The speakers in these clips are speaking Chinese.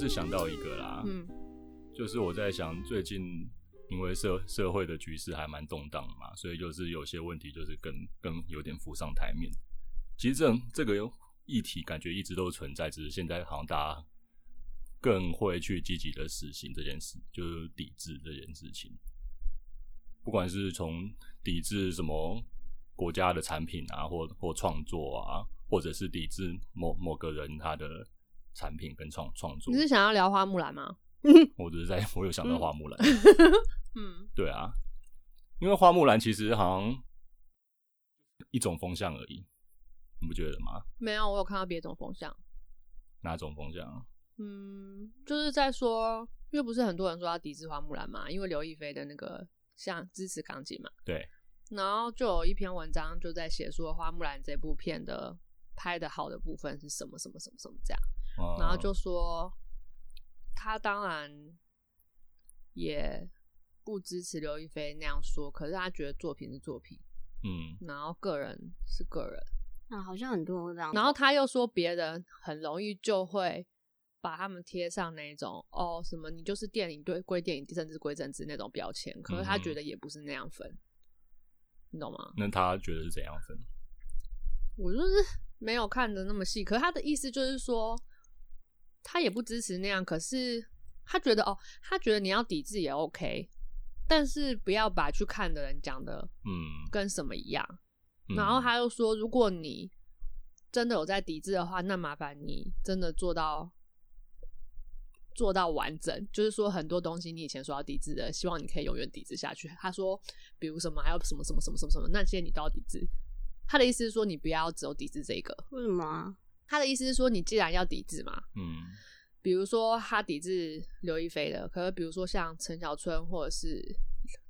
是想到一个啦，嗯就是我在想，最近因为社社会的局势还蛮动荡嘛，所以就是有些问题就是更更有点浮上台面。其实这这个议题感觉一直都存在，只是现在好像大家更会去积极的实行这件事，就是抵制这件事情。不管是从抵制什么国家的产品啊，或或创作啊，或者是抵制某某个人他的产品跟创创作你，是想要聊花木兰吗？我只是在我有想到花木兰，嗯对啊，因为花木兰其实好像一种风向而已，你不觉得吗？没有，我有看到别种风向。哪种风向？嗯，就是在说，因为不是很多人说要抵制花木兰嘛，因为刘亦菲的那个像支持港姐嘛，对，然后就有一篇文章就在写说花木兰这部片的拍的好的部分是什么什么什么什么这样，嗯然后就说他当然也不支持刘亦菲那样说，可是他觉得作品是作品，嗯然后个人是个人，啊，好像很多这样。然后他又说别人很容易就会把他们贴上那种哦什么你就是电影对归电影，政治归政治那种标签，可是他嗯觉得也不是那样分，你懂吗？那他觉得是怎样分？我就是没有看的那么细，可是他的意思就是说，他也不支持那样，可是他觉得哦，他觉得你要抵制也 OK，但是不要把去看的人讲的嗯，跟什么一样。嗯然后他又说，如果你真的有在抵制的话，那麻烦你真的做到做到完整，就是说很多东西你以前说要抵制的，希望你可以永远抵制下去。他说，比如什么还有什么什么什么什么什么，那些你都要抵制。他的意思是说，你不要只有抵制这个。为什么啊？他的意思是说，你既然要抵制嘛，嗯比如说他抵制刘亦菲的，可是比如说像陈小春或者是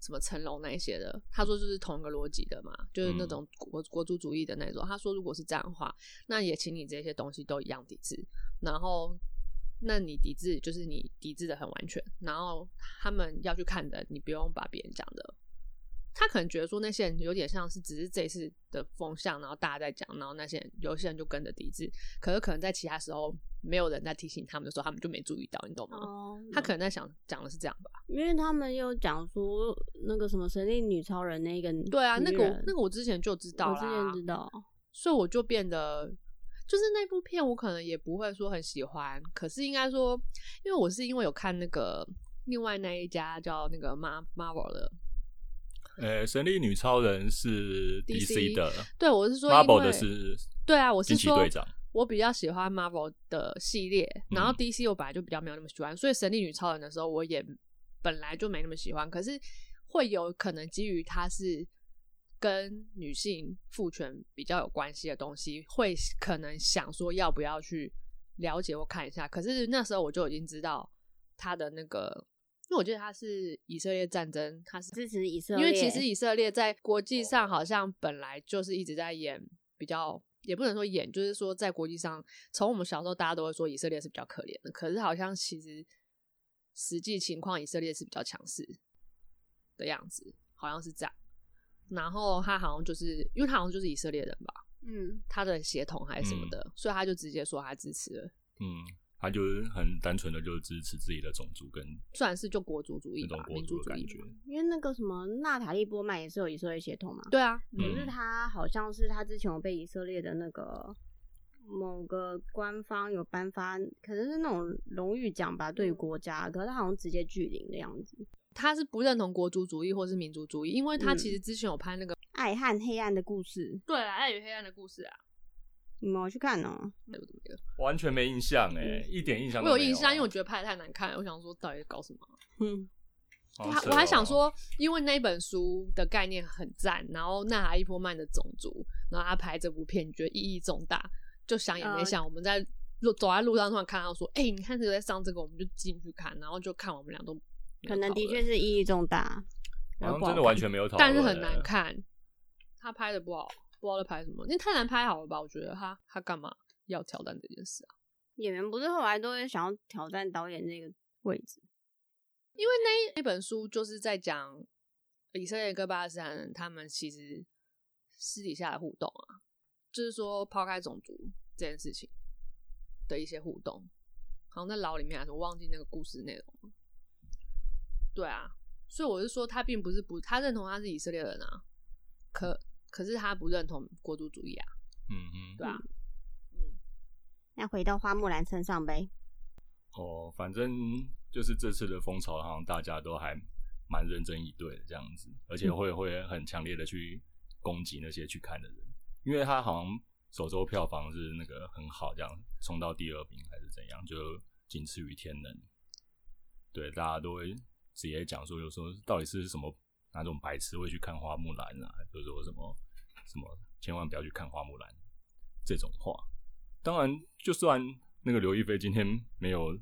什么成龙那一些的，他说就是同一个逻辑的嘛，就是那种国国族主义的那种。他说如果是这样的话，那也请你这些东西都一样抵制，然后那你抵制就是你抵制的很完全，然后他们要去看的，你不用把别人讲的。他可能觉得说那些人有点像是只是这一次的风向，然后大家在讲，然后那些人有些人就跟着抵制，可是可能在其他时候没有人在提醒他们的时候，他们就没注意到，你懂吗？哦，他可能在想讲的是这样吧？因为他们有讲说那个什么神力女超人那个对啊，那个那个我之前就知道啦，我之前知道，所以我就变得就是那部片我可能也不会说很喜欢，可是应该说，因为我是因为有看那个另外那一家叫那个 Mar Marvel 的，呃，神力女超人是 DC 的对我是说，Marvel 的是对啊，我是说队长。我比较喜欢 Marvel 的系列，然后嗯 DC 我本来就比较没有那么喜欢，所以神力女超人的时候我也本来就没那么喜欢，可是会有可能基于它是跟女性父权比较有关系的东西，会可能想说要不要去了解或看一下，可是那时候我就已经知道他的那个。因为我觉得他是以色列战争，他是支持以色列因列，为其实以色列在国际上好像本来就是一直在演比较，也不能说演，就是说在国际上，从我们小时候大家都会说以色列是比较可怜的，可是好像其实实际情况以色列是比较强势的样子，好像是这样。然后他好像就是因为他好像就是以色列人吧，嗯，他的血统还是什么的，所以他就直接说他支持了，嗯，他就是很单纯的就是支持自己的种族跟算是就国族主义吧，那种国民族主义族的感觉。因为那个什么娜塔莉波曼也是有以色列血统嘛，对啊，可是嗯他好像是他之前有被以色列的那个某个官方有颁发，可能是那种荣誉奖吧，对于国家，可是他好像直接拒领的样子。他是不认同国族主义或是民族主义，因为他嗯。其实之前有拍那个爱和黑暗的故事，对啊，《爱与黑暗的故事》啊，你们有去看哦？那个怎么样？完全没印象哎，一点印象都没我有印象，啊因为我觉得拍的太难看了，我想说到底搞什么？嗯，我还我还想哦，说，因为那一本书的概念很赞，然后纳哈伊波曼的种族，然后他拍这部片，你觉得意义重大，就想也没呃想，我们在路走在路上突然看到说，哎、你看这个在上这个，我们就进去看，然后就看我们俩都可能的确是意义重大。好像真的然后不好看完全没有讨论，但是很难看，他拍的不好，不知道在拍什么，因为太难拍好了吧？我觉得他他干嘛要挑战这件事啊？演员不是后来都会想要挑战导演那个位置？因为那那本书就是在讲以色列跟巴勒斯坦人他们其实私底下的互动啊，就是说抛开种族这件事情的一些互动，好像在牢里面还是我忘记那个故事内容了。对啊，所以我是说，他并不是不，他认同他是以色列人啊，可可是他不认同国族主义啊，嗯嗯，对啊，那回到花木兰身上呗。哦，反正就是这次的风潮，好像大家都还蛮认真以对的这样子，而且会会很强烈的去攻击那些去看的人，因为他好像首周票房是那个很好，这样冲到第二名还是怎样，就仅次于天能。对，大家都会直接讲说，有时候到底是什么哪种白痴会去看花木兰啊，比如说什么什么千万不要去看花木兰这种话。当然，就算那个刘亦菲今天没有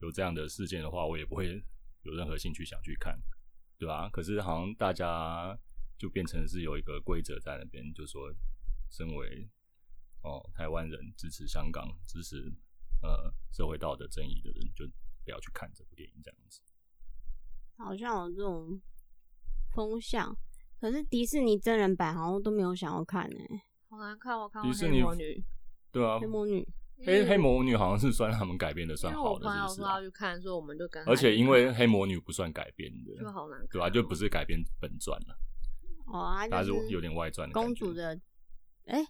有这样的事件的话，我也不会有任何兴趣想去看，对吧？可是好像大家就变成是有一个规则在那边，就说身为哦台湾人支持香港、支持呃社会道德正义的人，就不要去看这部电影这样子。好像有这种风向，可是迪士尼真人版好像都没有想要看呢、好难看，我看过迪士尼黑魔女，对啊黑，魔女，黑黑魔女好像是算他们改编的算好的，朋友说是不是啊、要去看，所以我们就跟而且因为黑魔女不算改编的，就好难看，对吧、就不是改编本传了，哦，她它就是有点外传的公主的，哎、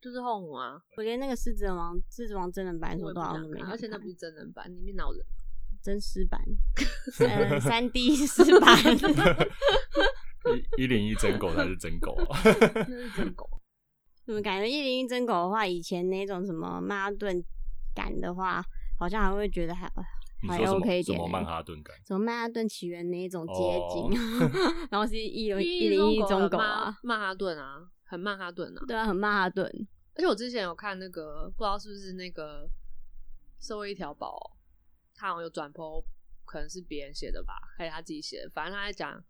就是后母啊，我连那个狮子王狮子王真人版的时都好像都没而且那不是真人版，里面老人。真实版，呃，三 D 丝版，一一零一真狗才是真狗啊！那是真狗。怎么感觉一零一真狗的话，以前那种什么曼哈顿感的话，好像还会觉得还还 OK 一点欸什么曼哈顿感？什么曼哈顿起源那一种街哦景，然后是一零一零一中狗啊，曼哈顿啊，很曼哈顿啊。对啊，很曼哈顿，而且我之前有看那个，不知道是不是那个社会一条宝，他好像有转播，可能是别人写的吧，还是他自己写的。反正他在讲《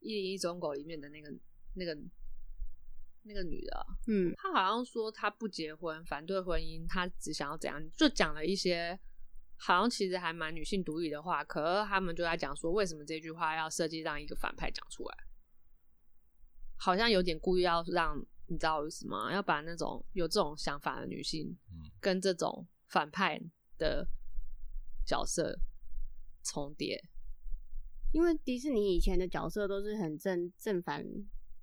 一零一中狗》里面的那个那个那个女的，啊嗯，他好像说他不结婚，反对婚姻，他只想要怎样，就讲了一些好像其实还蛮女性独立的话。可是他们就在讲说，为什么这句话要设计让一个反派讲出来，好像有点故意要让你知道我意思吗？要把那种有这种想法的女性嗯跟这种反派的角色重叠。因为迪士尼以前的角色都是很正正反，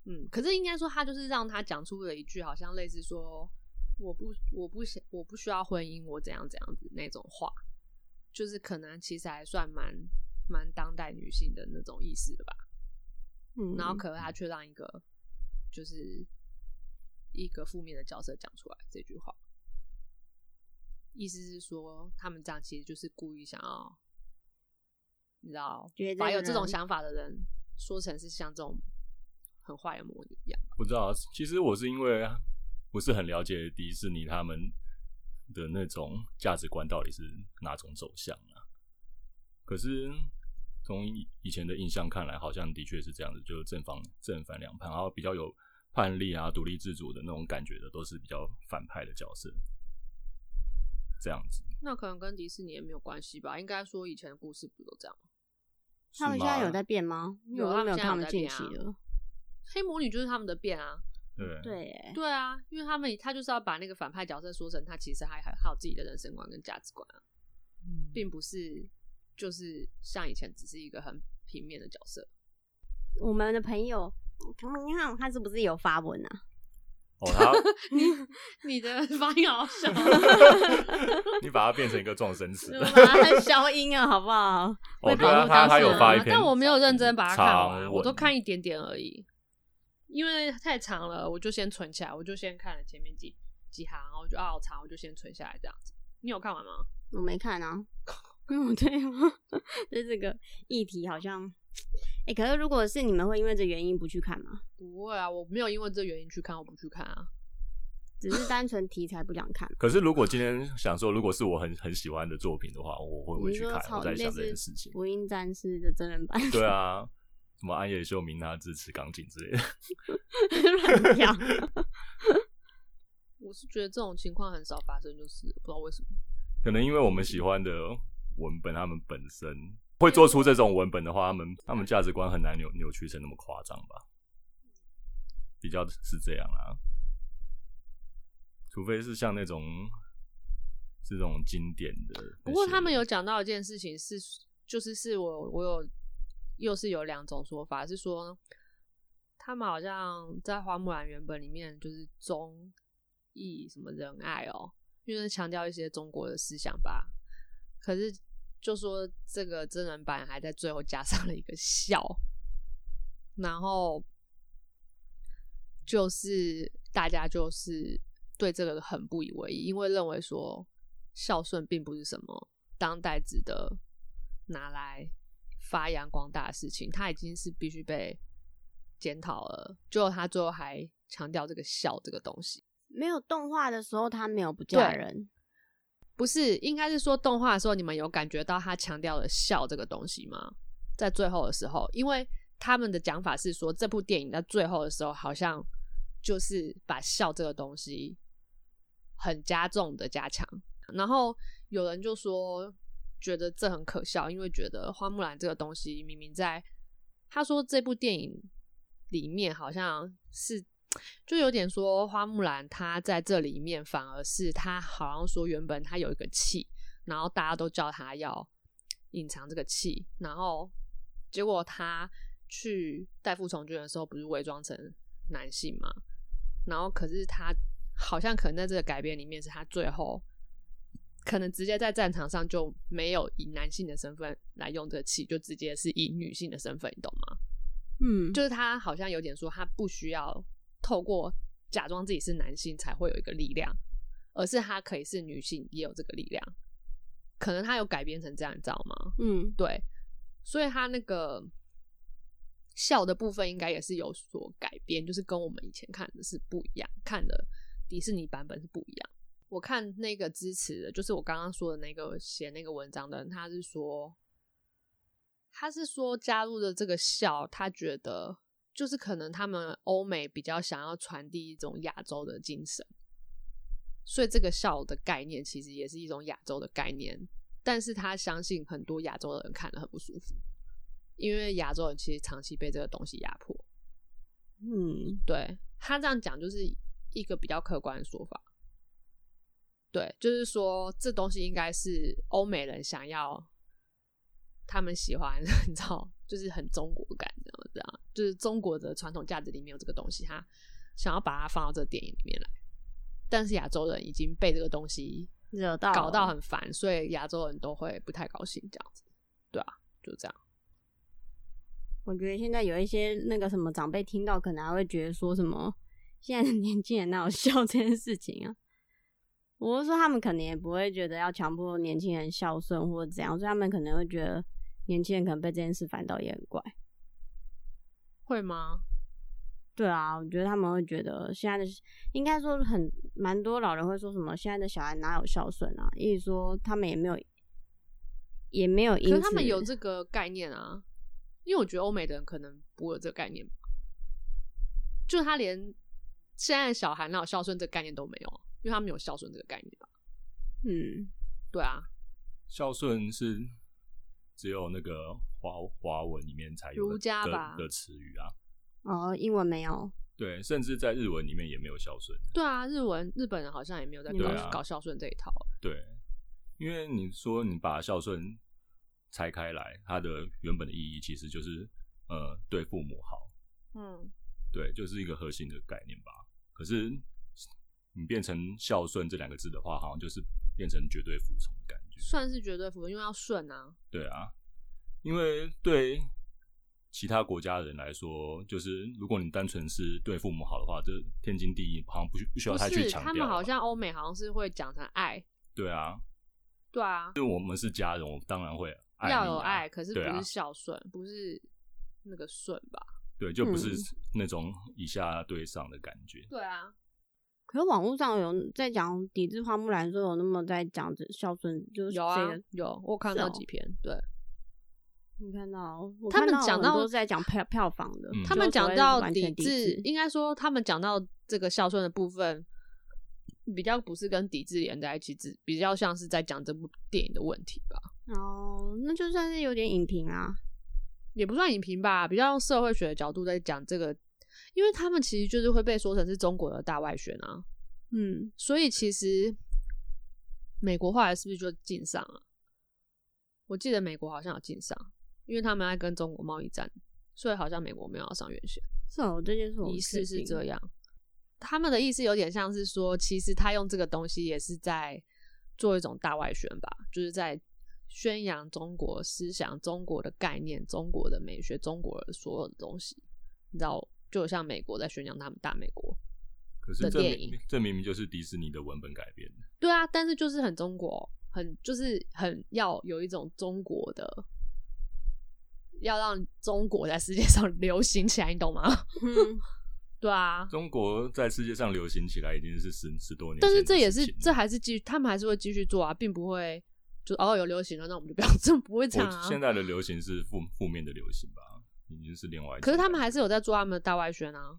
嗯，可是应该说，他就是让他讲出了一句好像类似说“我不我不想我不需要婚姻，我怎样怎样子”那种话，就是可能其实还算蛮蛮当代女性的那种意思的吧。嗯，然后可是他却让一个就是一个负面的角色讲出来这句话，意思是说他们这样其实就是故意想要，你知道把有这种想法的人说成是像这种很坏的魔女一样。不知道，其实我是因为不是很了解迪士尼他们的那种价值观到底是哪种走向啊。可是从以以前的印象看来，好像的确是这样子，就是正方正反两派，然后比较有叛逆啊、独立自主的那种感觉的，都是比较反派的角色。这样子，那可能跟迪士尼也没有关系吧？应该说以前的故事不都这样吗？他们现在有在变吗？因为有我都没有他们现在有看他们近在变啊期的。黑魔女就是他们的变啊，对对，对啊，因为他们他就是要把那个反派角色说成他其实还还还有自己的人生观跟价值观啊，并不是就是像以前只是一个很平面的角色。我们的朋友，你看他是不是有发文啊？哦，他 你的发音好小，你把它变成一个撞声词是，吧？他消音啊，好不好？哦，会对啊，保护当他有发一篇，但我没有认真把它看完，我都看一点点而已，因为太长了，我就先存起来，我就先看了前面几几行，然后我就啊好长，我就先存下来这样子。你有看完吗？我没看啊，因为我对对这个议题好像，哎、可是如果是你们会因为这原因不去看吗？不会啊，我没有因为这原因去看，我不去看啊。只是单纯题材不想看。可是如果今天想说，如果是我很很喜欢的作品的话，我会不会去看？我在想这件事情。福音战士的真人版，对啊，什么安野秀明他支持钢琴之类的，乱跳。我是觉得这种情况很少发生，就是不知道为什么。可能因为我们喜欢的文本，他们本身会做出这种文本的话，他们他们价值观很难扭扭曲成那么夸张吧？比较是这样啊，除非是像那种是这种经典的。不过他们有讲到一件事情是，就是是我我有又是有两种说法，是说他们好像在花木兰原本里面就是忠义什么仁爱哦，因为强调一些中国的思想吧。可是就说这个真人版还在最后加上了一个笑，然后就是大家就是对这个很不以为意，因为认为说孝顺并不是什么当代值得拿来发扬光大的事情，它已经是必须被检讨了。就他最后还强调这个孝这个东西，没有动画的时候他没有不嫁人，不是应该是说动画的时候你们有感觉到他强调了笑这个东西吗？在最后的时候，因为他们的讲法是说这部电影在最后的时候好像就是把笑这个东西很加重的加强，然后有人就说觉得这很可笑，因为觉得花木兰这个东西明明在他说这部电影里面好像是就有点说花木兰她在这里面反而是她好像说原本她有一个气，然后大家都叫她要隐藏这个气，然后结果她去代父从军的时候不是伪装成男性嘛，然后可是她好像可能在这个改编里面是她最后可能直接在战场上就没有以男性的身份来用这个气，就直接是以女性的身份，你懂吗？嗯，就是他好像有点说，他不需要透过假装自己是男性才会有一个力量，而是他可以是女性也有这个力量。可能他有改编成这样，你知道吗？嗯，对，所以他那个笑的部分应该也是有所改编，就是跟我们以前看的是不一样，看的迪士尼版本是不一样。我看那个支持的，就是我刚刚说的那个写那个文章的人，他是说，他是说加入的这个笑，他觉得就是可能他们欧美比较想要传递一种亚洲的精神，所以这个笑的概念其实也是一种亚洲的概念，但是他相信很多亚洲的人看了很不舒服，因为亚洲人其实长期被这个东西压迫。嗯，对他这样讲就是一个比较客观的说法。对，就是说这东西应该是欧美人想要，他们喜欢，你知道，就是很中国感，这样这样，就是中国的传统价值里面有这个东西，他想要把它放到这个电影里面来。但是亚洲人已经被这个东西惹到搞到很烦，所以亚洲人都会不太高兴，这样子，对啊，就这样。我觉得现在有一些那个什么长辈听到，可能还会觉得说什么现在的年轻人哪有孝 这件事情啊？我是说他们可能也不会觉得要强迫年轻人孝顺或者怎样，所以他们可能会觉得年轻人可能被这件事烦到也很怪。会吗？对啊，我觉得他们会觉得现在的应该说很蛮多老人会说什么现在的小孩哪有孝顺啊？意思说他们也没有也没有可是他们有这个概念啊，因为我觉得欧美的人可能不会有这个概念吧，就他连现在的小孩哪有孝顺这个概念都没有啊，因为他们有孝顺这个概念吧？嗯，对啊，孝顺是只有那个华华文里面才有的儒家吧的的词语啊。哦，英文没有，对，甚至在日文里面也没有孝顺。对啊，日文日本人好像也没有在搞、啊搞孝顺这一套。对，因为你说你把孝顺拆开来，它的原本的意义其实就是呃对父母好，嗯，对，就是一个核心的概念吧。可是你变成孝顺这两个字的话，好像就是变成绝对服从的感觉。算是绝对服从，因为要顺啊。对啊，因为对其他国家的人来说，就是如果你单纯是对父母好的话，这天经地义，好像不需不需要太去是，强调啊。他们好像欧美好像是会讲成爱，对啊，对啊，就我们是家人，我当然会爱啊要有爱，可是不是孝顺，不是那个顺吧？对，就不是嗯那种以下对上的感觉。对啊，可是网络上有在讲抵制花木兰的时候，有那么在讲这孝顺，就是有啊，有，我看到几篇，对你看到我他们讲到都是在讲票票房的，嗯他们讲到完全抵制，应该说他们讲到这个孝顺的部分，比较不是跟抵制连在一起，只比较像是在讲这部电影的问题吧，哦，那就算是有点影评啊，也不算影评吧，比较用社会学的角度在讲这个，因为他们其实就是会被说成是中国的大外宣啊，嗯，所以其实美国后来是不是就禁上了？我记得美国好像有禁上，因为他们在跟中国贸易战，所以好像美国没有要上院线。是哦，这件事我仪式是这样。他们的意思有点像是说，其实他用这个东西也是在做一种大外宣吧，就是在宣扬中国思想、中国的概念、中国的美学、中国的所有的东西。你知道，就像美国在宣扬他们大美国。可是这的电影明这明明就是迪士尼的文本改编的。对啊，但是就是很中国，很就是很要有一种中国的，要让中国在世界上 流行起来，你懂吗？嗯，对啊，中国在世界上流行起来已经是十十多年但是这也是这还是继续，他们还是会继续做啊，并不会就哦有流行了，那我们就不要 这不会这样啊。现在的流行是负负面的流行吧，已经是另外一。可是他们还是有在做他们的大外宣啊，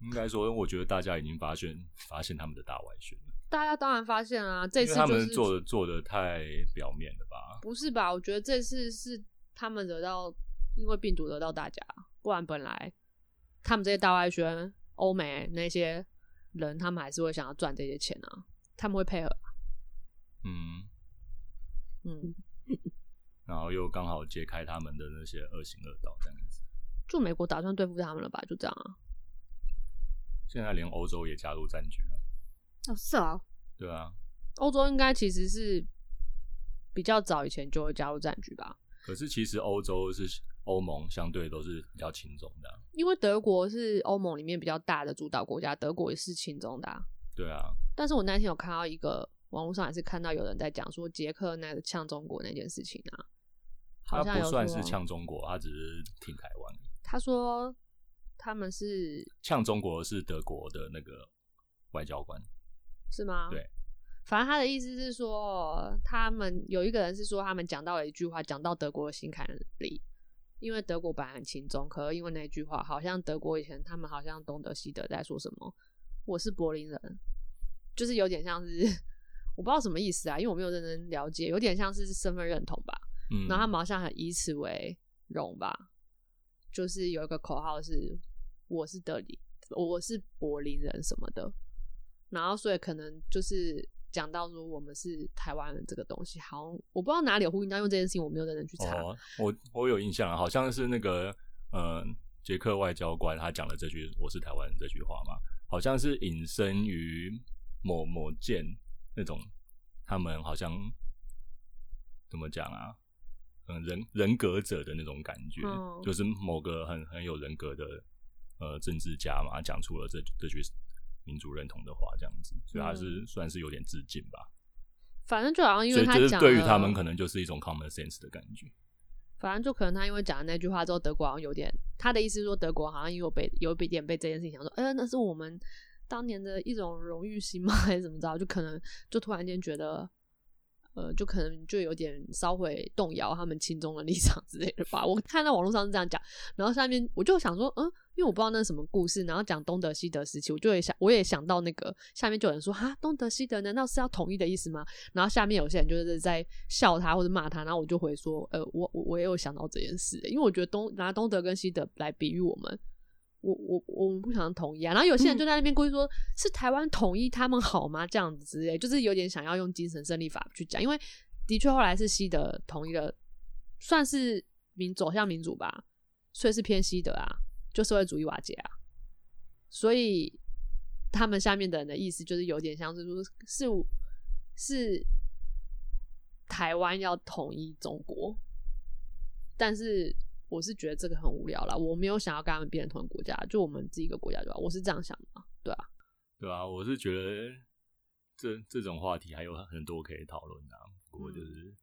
应该说，我觉得大家已经发现发现他们的大外宣了，大家当然发现啊，这次他次就是们做的做的太表面了吧？不是吧？我觉得这次是他们惹到，因为病毒惹到大家，不然本来他们这些大外宣、欧美那些人，他们还是会想要赚这些钱啊，他们会配合啊。嗯，嗯，然后又刚好揭开他们的那些恶行恶道，这样子。就美国打算对付他们了吧？就这样啊。现在连欧洲也加入战局了，哦是啊，对啊。欧洲应该其实是比较早以前就会加入战局吧，可是其实欧洲是欧盟相对都是比较轻重的啊、因为德国是欧盟里面比较大的主导国家，德国也是轻中的、啊。对啊，但是我那天有看到一个网络上也是看到有人在讲说捷克那个呛中国那件事情啊，好他像有不算是说呛中国，他只是挺台湾。他说他们是呛中国是德国的那个外交官，是吗？对，反正他的意思是说，他们有一个人是说他们讲到了一句话，讲到德国的心坎里，因为德国本来很轻松，可是因为那句话，好像德国以前他们好像东德西德在说什么，我是柏林人，就是有点像是我不知道什么意思啊，因为我没有认真了解，有点像是身份认同吧。嗯，然后他们好像很以此为荣吧，就是有一个口号是我是德里，我是柏林人什么的，然后所以可能就是讲到说我们是台湾人这个东西，好像我不知道哪里有呼应到，因为这件事情我没有认真去查。哦，我我有印象啊，好像是那个呃捷克外交官他讲了这句“我是台湾人”这句话嘛，好像是引申于某某件那种他们好像怎么讲啊？嗯，人人格者的那种感觉，嗯就是某个很很有人格的呃政治家嘛，讲出了这这句民主认同的话，这样子，所以他是、算是有点致敬吧。反正就好像因为他对于他们可能就是一种 common sense 的感觉。反正就可能他因为讲了那句话之后，德国好像有点他的意思是说，德国好像有被有一点被这件事情想说，哎、那是我们当年的一种荣誉心吗？还是怎么着？就可能就突然间觉得，呃，就可能就有点稍微动摇他们亲中的立场之类的吧。我看到网络上是这样讲，然后下面我就想说，嗯，因为我不知道那是什么故事，然后讲东德西德时期，我就会想，我也想到那个下面就有人说，哈，东德西德难道是要统一的意思吗？然后下面有些人就是在笑他或者骂他，然后我就回说，呃，我我也有想到这件事，因为我觉得东拿东德跟西德来比喻我们，我我我们不想统一啊。然后有些人就在那边故意说，是台湾统一他们好吗？这样子之类，就是有点想要用精神胜利法去讲，因为的确后来是西德统一了，算是民走向民主吧，所以是偏西德啊，就社会主义瓦解啊，所以他们下面的人的意思就是有点像是说，是是台湾要统一中国，但是我是觉得这个很无聊啦，我没有想要跟他们变成同一个国家，就我们自己一个国家就好，我是这样想的，对啊，对啊，我是觉得这这种话题还有很多可以讨论的、啊，不过就是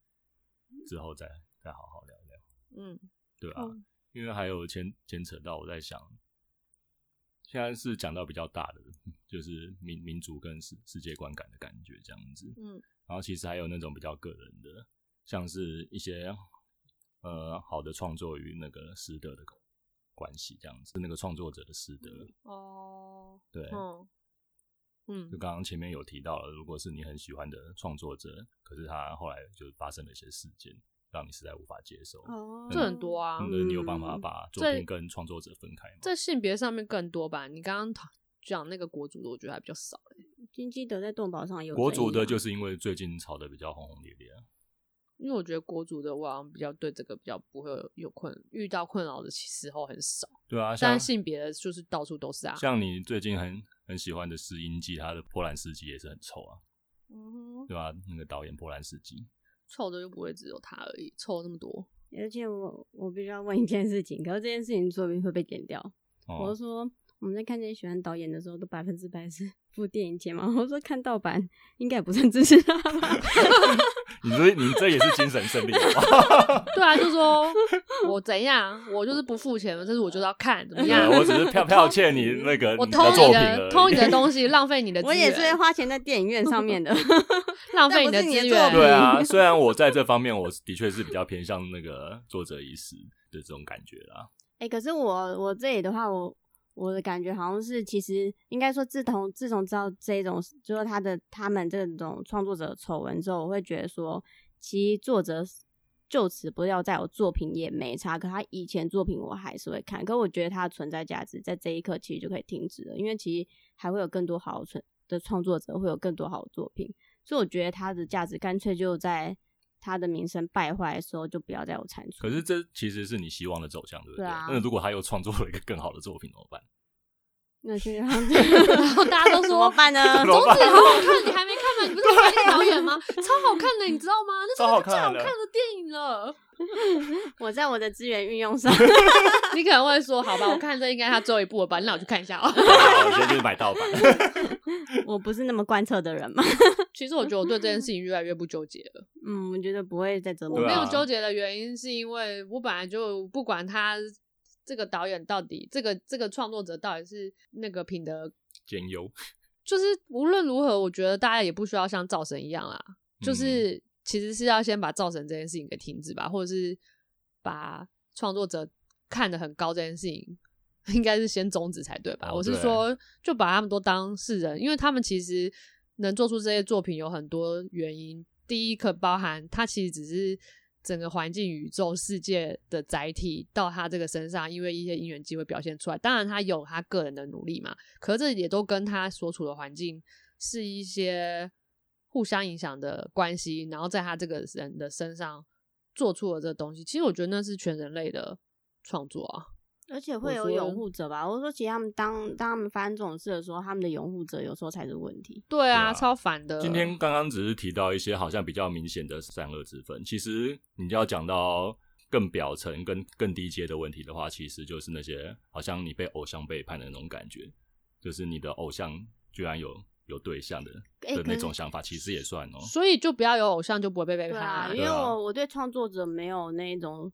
之后再再好好聊聊，嗯，对啊，嗯因为还有牵牵扯到我在想，现在是讲到比较大的，就是民民族跟世世界观感的感觉这样子，嗯。然后其实还有那种比较个人的，像是一些呃好的创作与那个师德的关系这样子，那个创作者的师德，哦，对，嗯嗯就刚刚前面有提到了，如果是你很喜欢的创作者，可是他后来就发生了一些事件，让你实在无法接受，哦，这很多啊那你有办法嗯把作品跟创作者分开吗？在性别上面更多吧？你刚刚讲那个国足的，我觉得还比较少、欸、金基德在动保上有国足的就是因为最近炒的比较轰轰烈烈啊。因为我觉得国足的我好像比较对这个比较不会有有困遇到困扰的时候很少，对啊，像但性别的就是到处都是啊。像你最近很很喜欢的试音记，他的波兰斯基也是很臭啊，嗯哼，对吧、那个导演波兰斯基，臭的又不会只有他而已，臭那么多。而且我我必须要问一件事情，可是这件事情说不定会被剪掉。我说我们在看这些喜欢导演的时候，都百分之百是 付电影钱嘛。我说看盗版应该也不算支持他吧。你这你这也是精神胜利吧？对啊，就说我怎样，我就是不付钱，但是我就是要看怎么样。我只是票票欠你那个我你的作偷你的偷你的东西，浪费你的 我也是会，花钱在电影院上面的。浪费你的资源。对啊，虽然我在这方面我的确是比较偏向那个作者意识的这种感觉啦。哎、可是我我这里的话，我我的感觉好像是，其实应该说，自从自从知道这种，就是他的他们这种创作者丑闻之后，我会觉得说，其实作者就此不要再有作品也没差，可他以前作品我还是会看，可我觉得他的存在价值在这一刻其实就可以停止了，因为其实还会有更多好的存的创作者会有更多好作品，所以我觉得他的价值干脆就在他的名声败坏的时候就不要再有产出。可是这其实是你希望的走向，对不对？对啊那如果他又创作了一个更好的作品怎么办？那就 让然后大家都怎么说办呢？怎么办宗旨好好看，你还没看吗？你不是看那个导演吗？超好看的，你知道吗？那是最好看的电影了。我在我的资源运用上，你可能会说，好吧，我看这应该他最后一部了吧？那我去看一下哦。好我觉得就是买盗版。我不是那么贯彻的人嘛。其实我觉得我对这件事情越来越不纠结了。嗯，我觉得不会再折磨我没有纠结的原因是因为我本来就不管他这个导演到底，这个这个创作者到底是那个品德，兼优，就是无论如何，我觉得大家也不需要像造神一样啦，就是其实是要先把造神这件事情给停止吧，或者是把创作者看得很高这件事情。应该是先终止才对吧？哦我是对说，就把他们都当事人，因为他们其实能做出这些作品有很多原因。第一个包含他其实只是整个环境、宇宙、世界的载体到他这个身上，因为一些因缘机会表现出来。当然，他有他个人的努力嘛，可是这也都跟他所处的环境是一些互相影响的关系，然后在他这个人的身上做出了这个东西。其实我觉得那是全人类的创作啊。而且会有拥护者吧？我说，其实他们当当他们发生这种事的时候，他们的拥护者有时候才是问题。对啊，啊超烦的。今天刚刚只是提到一些好像比较明显的善恶之分，其实你要讲到更表层、更更低阶的问题的话，其实就是那些好像你被偶像背叛的那种感觉，就是你的偶像居然有有对象的的那种想法，其实也算哦。所以就不要有偶像，就不会被背叛、对啊，因为我我对创作者没有那种，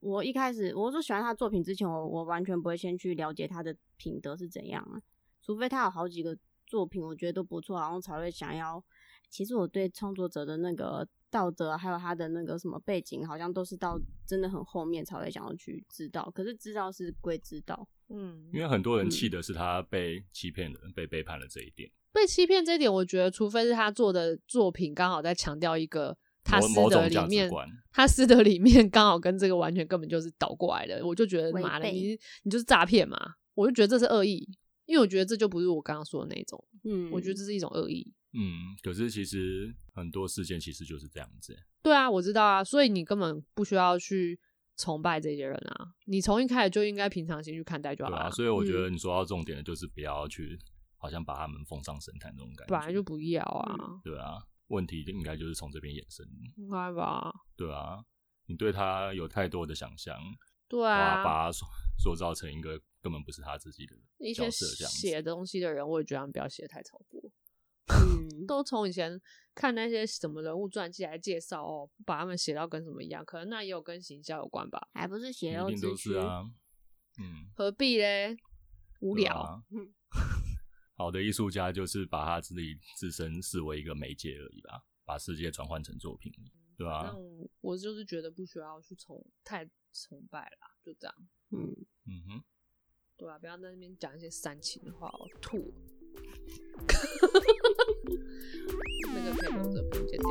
我一开始我说喜欢他的作品之前，我我完全不会先去了解他的品德是怎样啊，除非他有好几个作品我觉得都不错，然后才会想要。其实我对创作者的那个道德，还有他的那个什么背景，好像都是到真的很后面才会想要去知道。可是知道是归知道，嗯，因为很多人嗯气的是他被欺骗的、被背叛了这一点，被欺骗这一点，我觉得除非是他做的作品刚好在强调一个他私德某种价值里面，他私德里面刚好跟这个完全根本就是倒过来的，我就觉得妈的，你你就是诈骗嘛，我就觉得这是恶意，因为我觉得这就不是我刚刚说的那种，嗯，我觉得这是一种恶意。嗯，可是其实很多事件其实就是这样子。对啊，我知道啊，所以你根本不需要去崇拜这些人啊，你从一开始就应该平常心去看待就好了、啊，所以我觉得嗯你说到重点的就是不要去，好像把他们封上神坛那种感觉。本来就不要啊，对啊，问题应该就是从这边衍生。应该吧？对啊，你对他有太多的想象，对把啊，把他塑塑造成一个根本不是他自己的一些。写东西的人，我也觉得他们不要写得太超过。嗯，都从以前看那些什么人物传记来介绍哦，把他们写到跟什么一样，可能那也有跟行销有关吧？还不是血一肉之躯定都是。啊，嗯，何必嘞？无聊。好的艺术家就是把他自己自身视为一个媒介而已吧，把世界转换成作品，对吧、但我我就是觉得不需要去崇太崇拜啦，就这样，嗯，嗯哼，对吧、不要在那边讲一些煽情的话，我吐了。那个可以留着，不用剪掉。